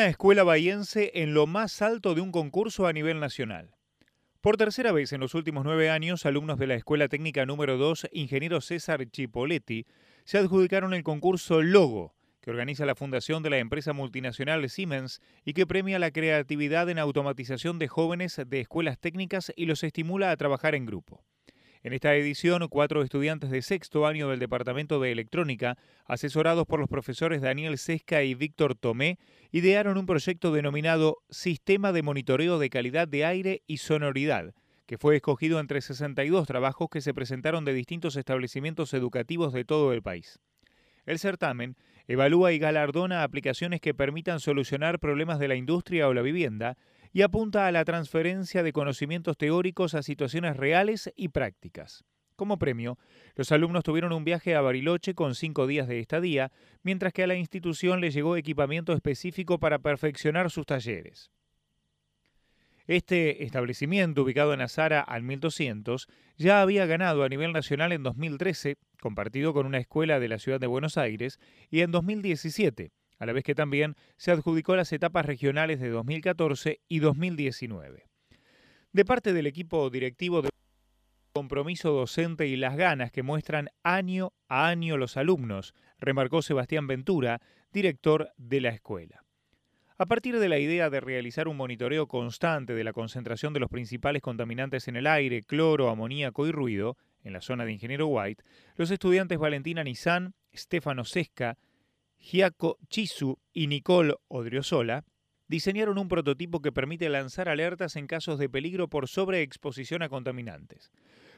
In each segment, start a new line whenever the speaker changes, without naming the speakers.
Una escuela bahiense en lo más alto de un concurso a nivel nacional. Por tercera vez en los últimos nueve años, alumnos de la Escuela Técnica número 2, ingeniero César Chipoletti, se adjudicaron el concurso Logo, que organiza la fundación de la empresa multinacional Siemens y que premia la creatividad en automatización de jóvenes de escuelas técnicas y los estimula a trabajar en grupo. En esta edición, cuatro estudiantes de sexto año del Departamento de Electrónica, asesorados por los profesores Daniel Sesca y Víctor Tomé, idearon un proyecto denominado Sistema de Monitoreo de Calidad de Aire y Sonoridad, que fue escogido entre 62 trabajos que se presentaron de distintos establecimientos educativos de todo el país. El certamen evalúa y galardona aplicaciones que permitan solucionar problemas de la industria o la vivienda y apunta a la transferencia de conocimientos teóricos a situaciones reales y prácticas. Como premio, los alumnos tuvieron un viaje a Bariloche con cinco días de estadía, mientras que a la institución le llegó equipamiento específico para perfeccionar sus talleres. Este establecimiento, ubicado en Azara al 1200, ya había ganado a nivel nacional en 2013, compartido con una escuela de la ciudad de Buenos Aires, y en 2017, a la vez que también se adjudicó las etapas regionales de 2014 y 2019. De parte del equipo directivo de compromiso docente y las ganas que muestran año a año los alumnos, remarcó Sebastián Ventura, director de la escuela. A partir de la idea de realizar un monitoreo constante de la concentración de los principales contaminantes en el aire, cloro, amoníaco y ruido, en la zona de Ingeniero White, los estudiantes Valentina Nizán, Stefano Sesca, Giaco Chisu y Nicole Odriozola diseñaron un prototipo que permite lanzar alertas en casos de peligro por sobreexposición a contaminantes.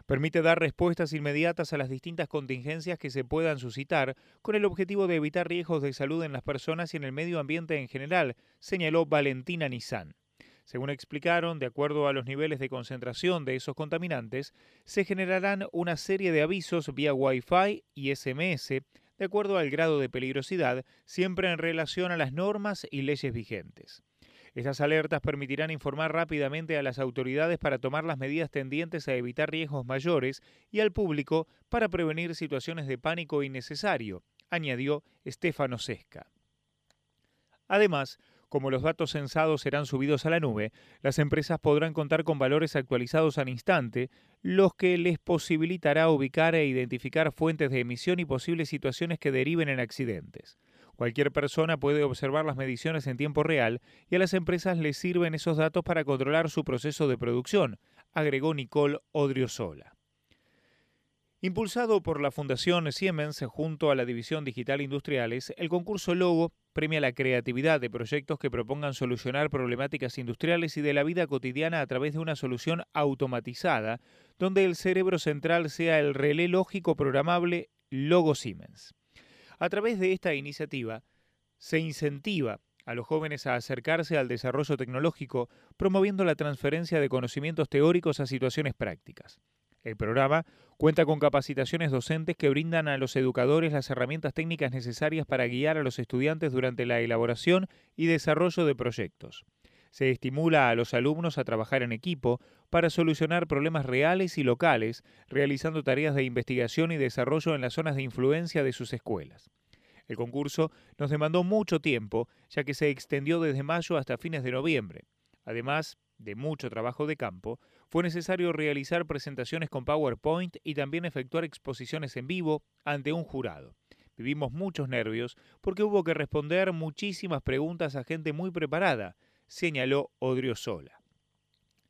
Permite dar respuestas inmediatas a las distintas contingencias que se puedan suscitar con el objetivo de evitar riesgos de salud en las personas y en el medio ambiente en general, señaló Valentina Nizán. Según explicaron, de acuerdo a los niveles de concentración de esos contaminantes, se generarán una serie de avisos vía Wi-Fi y SMS de acuerdo al grado de peligrosidad, siempre en relación a las normas y leyes vigentes. Estas alertas permitirán informar rápidamente a las autoridades para tomar las medidas tendientes a evitar riesgos mayores y al público para prevenir situaciones de pánico innecesario, añadió Stefano Sesca. Además, como los datos censados serán subidos a la nube, las empresas podrán contar con valores actualizados al instante, los que les posibilitará ubicar e identificar fuentes de emisión y posibles situaciones que deriven en accidentes. Cualquier persona puede observar las mediciones en tiempo real y a las empresas les sirven esos datos para controlar su proceso de producción, agregó Nicole Odriozola. Impulsado por la Fundación Siemens junto a la División Digital Industriales, el concurso Logo premia la creatividad de proyectos que propongan solucionar problemáticas industriales y de la vida cotidiana a través de una solución automatizada, donde el cerebro central sea el relé lógico programable Logo Siemens. A través de esta iniciativa, se incentiva a los jóvenes a acercarse al desarrollo tecnológico, promoviendo la transferencia de conocimientos teóricos a situaciones prácticas. El programa cuenta con capacitaciones docentes que brindan a los educadores las herramientas técnicas necesarias para guiar a los estudiantes durante la elaboración y desarrollo de proyectos. Se estimula a los alumnos a trabajar en equipo para solucionar problemas reales y locales, realizando tareas de investigación y desarrollo en las zonas de influencia de sus escuelas. El concurso nos demandó mucho tiempo, ya que se extendió desde mayo hasta fines de noviembre. Además de mucho trabajo de campo, fue necesario realizar presentaciones con PowerPoint y también efectuar exposiciones en vivo ante un jurado. Vivimos muchos nervios porque hubo que responder muchísimas preguntas a gente muy preparada, señaló Odriozola.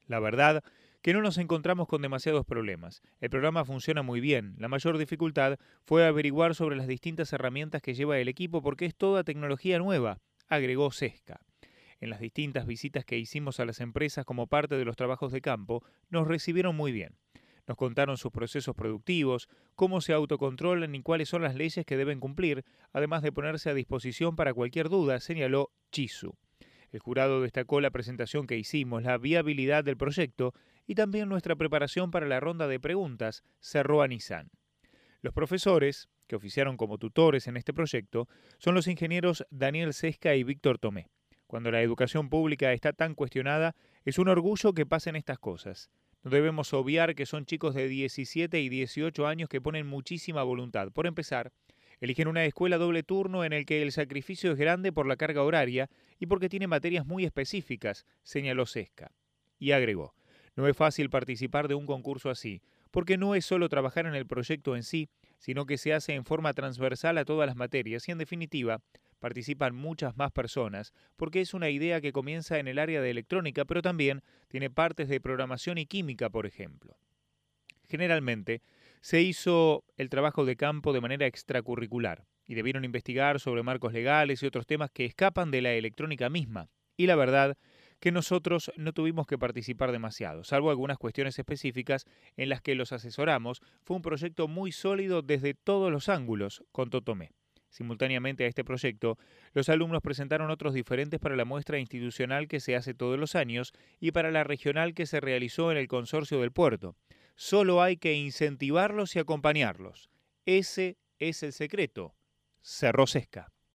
La verdad que no nos encontramos con demasiados problemas. El programa funciona muy bien. La mayor dificultad fue averiguar sobre las distintas herramientas que lleva el equipo porque es toda tecnología nueva, agregó Sesca. En las distintas visitas que hicimos a las empresas como parte de los trabajos de campo, nos recibieron muy bien. Nos contaron sus procesos productivos, cómo se autocontrolan y cuáles son las leyes que deben cumplir, además de ponerse a disposición para cualquier duda, señaló Chisu. El jurado destacó la presentación que hicimos, la viabilidad del proyecto y también nuestra preparación para la ronda de preguntas, cerró Nissan. Los profesores, que oficiaron como tutores en este proyecto, son los ingenieros Daniel Sesca y Víctor Tomé. Cuando la educación pública está tan cuestionada, es un orgullo que pasen estas cosas. No debemos obviar que son chicos de 17 y 18 años que ponen muchísima voluntad. Por empezar, Eligen una escuela doble turno en el que el sacrificio es grande por la carga horaria y porque tiene materias muy específicas, señaló Sesca. Y agregó, no es fácil participar de un concurso así, porque no es solo trabajar en el proyecto en sí, sino que se hace en forma transversal a todas las materias y en definitiva participan muchas más personas, porque es una idea que comienza en el área de electrónica, pero también tiene partes de programación y química, por ejemplo. Generalmente, se hizo el trabajo de campo de manera extracurricular y debieron investigar sobre marcos legales y otros temas que escapan de la electrónica misma. Y la verdad que nosotros no tuvimos que participar demasiado, salvo algunas cuestiones específicas en las que los asesoramos. Fue un proyecto muy sólido desde todos los ángulos, contó Tomé. Simultáneamente a este proyecto, los alumnos presentaron otros diferentes para la muestra institucional que se hace todos los años y para la regional que se realizó en el consorcio del puerto. Solo hay que incentivarlos y acompañarlos. Ese es el secreto. Cerró Sesca.